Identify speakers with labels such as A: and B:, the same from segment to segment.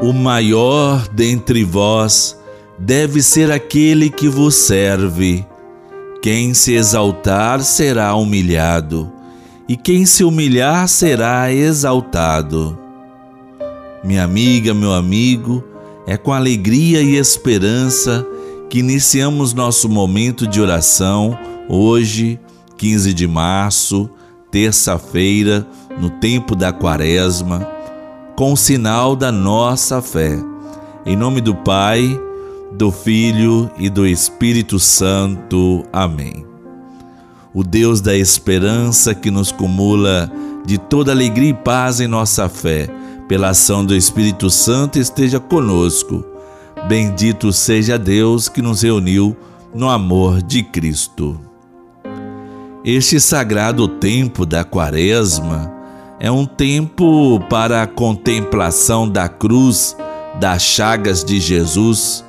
A: O maior dentre vós deve ser aquele que vos serve. Quem se exaltar será humilhado, e quem se humilhar será exaltado. Minha amiga, meu amigo, é com alegria e esperança que iniciamos nosso momento de oração hoje, 15 de março, terça-feira, no tempo da Quaresma com o sinal da nossa fé. Em nome do Pai, do Filho e do Espírito Santo. Amém. O Deus da esperança que nos cumula de toda alegria e paz em nossa fé, pela ação do Espírito Santo, esteja conosco. Bendito seja Deus que nos reuniu no amor de Cristo. Este sagrado tempo da Quaresma é um tempo para a contemplação da cruz, das chagas de Jesus.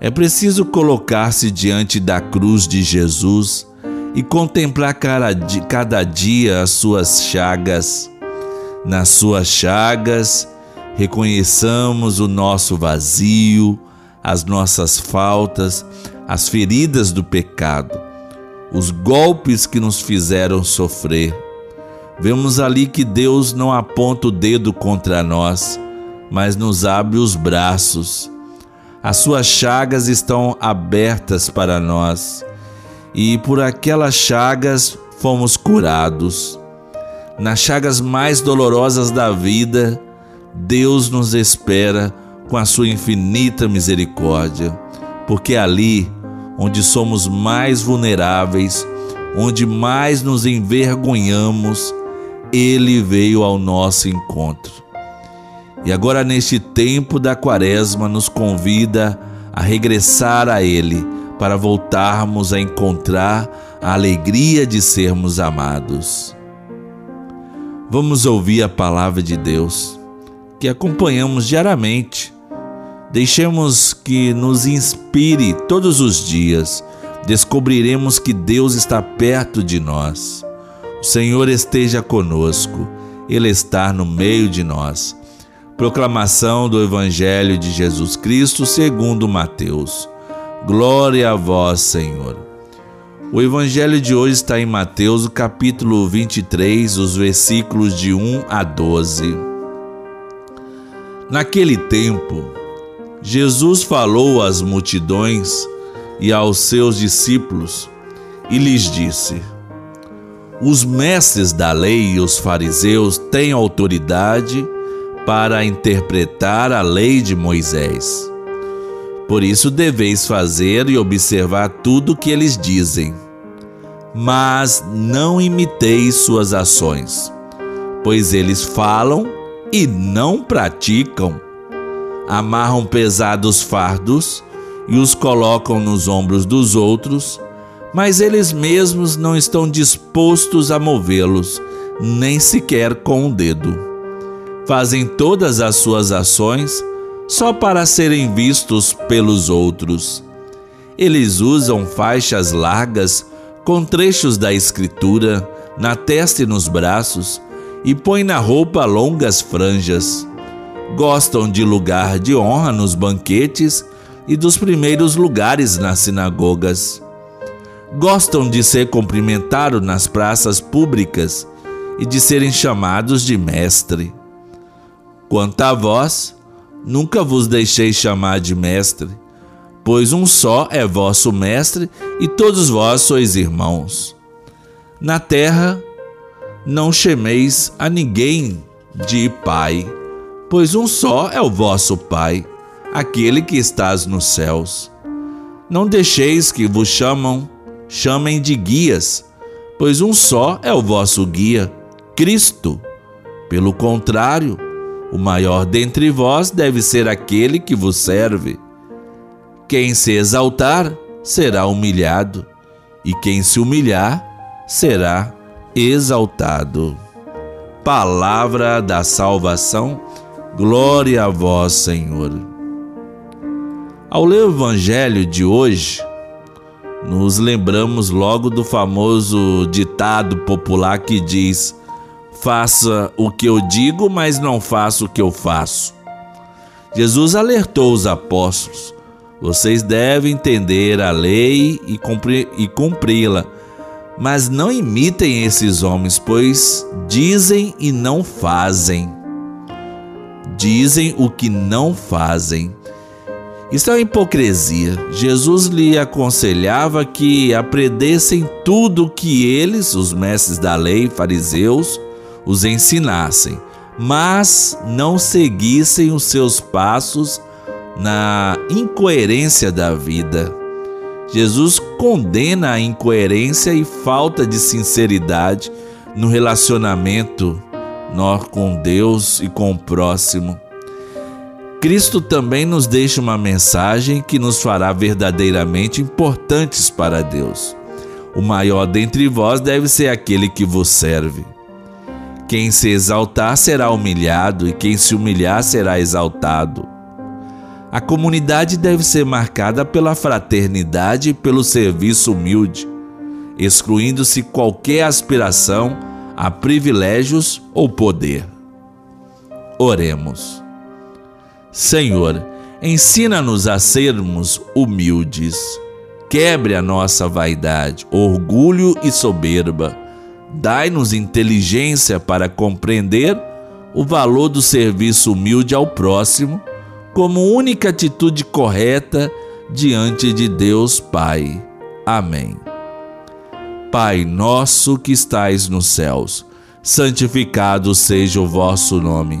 A: É preciso colocar-se diante da cruz de Jesus e contemplar cada dia as suas chagas. Nas suas chagas, reconheçamos o nosso vazio, as nossas faltas, as feridas do pecado, os golpes que nos fizeram sofrer Vemos ali que Deus não aponta o dedo contra nós, mas nos abre os braços. As suas chagas estão abertas para nós e por aquelas chagas fomos curados. Nas chagas mais dolorosas da vida, Deus nos espera com a sua infinita misericórdia, porque é ali onde somos mais vulneráveis, onde mais nos envergonhamos, ele veio ao nosso encontro. E agora, neste tempo da Quaresma, nos convida a regressar a Ele para voltarmos a encontrar a alegria de sermos amados. Vamos ouvir a palavra de Deus que acompanhamos diariamente. Deixemos que nos inspire todos os dias. Descobriremos que Deus está perto de nós. O Senhor esteja conosco, Ele está no meio de nós. Proclamação do Evangelho de Jesus Cristo segundo Mateus. Glória a vós, Senhor. O Evangelho de hoje está em Mateus, capítulo 23, os versículos de 1 a 12. Naquele tempo, Jesus falou às multidões e aos seus discípulos e lhes disse: os mestres da lei e os fariseus têm autoridade para interpretar a lei de Moisés. Por isso deveis fazer e observar tudo o que eles dizem. Mas não imiteis suas ações, pois eles falam e não praticam. Amarram pesados fardos e os colocam nos ombros dos outros mas eles mesmos não estão dispostos a movê-los, nem sequer com o um dedo. Fazem todas as suas ações só para serem vistos pelos outros. Eles usam faixas largas com trechos da Escritura na testa e nos braços e põem na roupa longas franjas. Gostam de lugar de honra nos banquetes e dos primeiros lugares nas sinagogas gostam de ser cumprimentados nas praças públicas e de serem chamados de mestre. Quanto a vós, nunca vos deixei chamar de mestre, pois um só é vosso mestre e todos vós sois irmãos. Na terra, não chameis a ninguém de pai, pois um só é o vosso pai, aquele que estás nos céus. Não deixeis que vos chamam chamem de guias, pois um só é o vosso guia, Cristo. Pelo contrário, o maior dentre vós deve ser aquele que vos serve. Quem se exaltar será humilhado, e quem se humilhar será exaltado. Palavra da salvação, glória a vós, Senhor. Ao ler o Evangelho de hoje, nos lembramos logo do famoso ditado popular que diz: Faça o que eu digo, mas não faça o que eu faço. Jesus alertou os apóstolos: vocês devem entender a lei e cumpri-la, mas não imitem esses homens, pois dizem e não fazem. Dizem o que não fazem. Isso é uma hipocrisia. Jesus lhe aconselhava que aprendessem tudo o que eles, os mestres da lei, fariseus, os ensinassem, mas não seguissem os seus passos na incoerência da vida. Jesus condena a incoerência e falta de sinceridade no relacionamento nós com Deus e com o próximo. Cristo também nos deixa uma mensagem que nos fará verdadeiramente importantes para Deus. O maior dentre vós deve ser aquele que vos serve. Quem se exaltar será humilhado, e quem se humilhar será exaltado. A comunidade deve ser marcada pela fraternidade e pelo serviço humilde, excluindo-se qualquer aspiração a privilégios ou poder. Oremos. Senhor, ensina-nos a sermos humildes. Quebre a nossa vaidade, orgulho e soberba. Dai-nos inteligência para compreender o valor do serviço humilde ao próximo como única atitude correta diante de Deus Pai. Amém. Pai nosso que estais nos céus, santificado seja o vosso nome.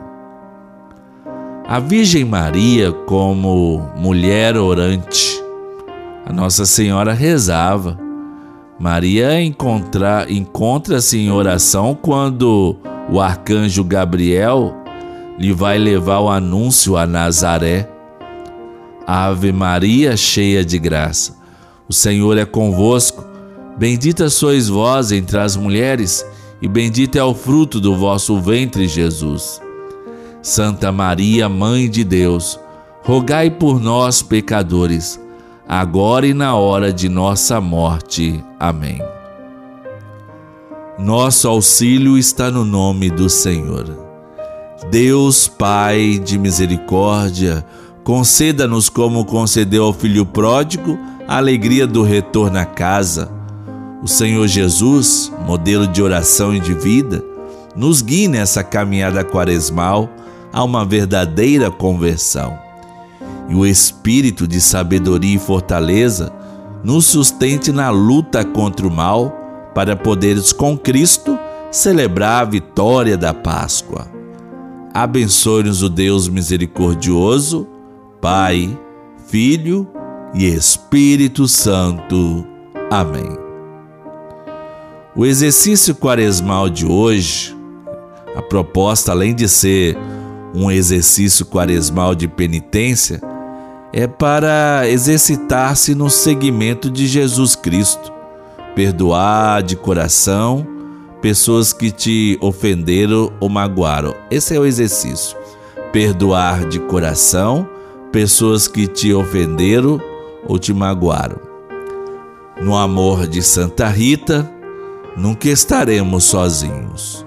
A: A Virgem Maria, como mulher orante, a Nossa Senhora rezava. Maria encontra-se em oração quando o arcanjo Gabriel lhe vai levar o anúncio a Nazaré. Ave Maria, cheia de graça, o Senhor é convosco. Bendita sois vós entre as mulheres, e bendito é o fruto do vosso ventre, Jesus. Santa Maria, Mãe de Deus, rogai por nós, pecadores, agora e na hora de nossa morte. Amém. Nosso auxílio está no nome do Senhor. Deus, Pai de misericórdia, conceda-nos, como concedeu ao filho pródigo, a alegria do retorno à casa. O Senhor Jesus, modelo de oração e de vida, nos guie nessa caminhada quaresmal a uma verdadeira conversão. E o espírito de sabedoria e fortaleza nos sustente na luta contra o mal, para poderes com Cristo celebrar a vitória da Páscoa. Abençoe-nos o Deus misericordioso, Pai, Filho e Espírito Santo. Amém. O exercício quaresmal de hoje, a proposta, além de ser um exercício quaresmal de penitência, é para exercitar-se no seguimento de Jesus Cristo, perdoar de coração pessoas que te ofenderam ou magoaram. Esse é o exercício. Perdoar de coração pessoas que te ofenderam ou te magoaram. No amor de Santa Rita, nunca estaremos sozinhos.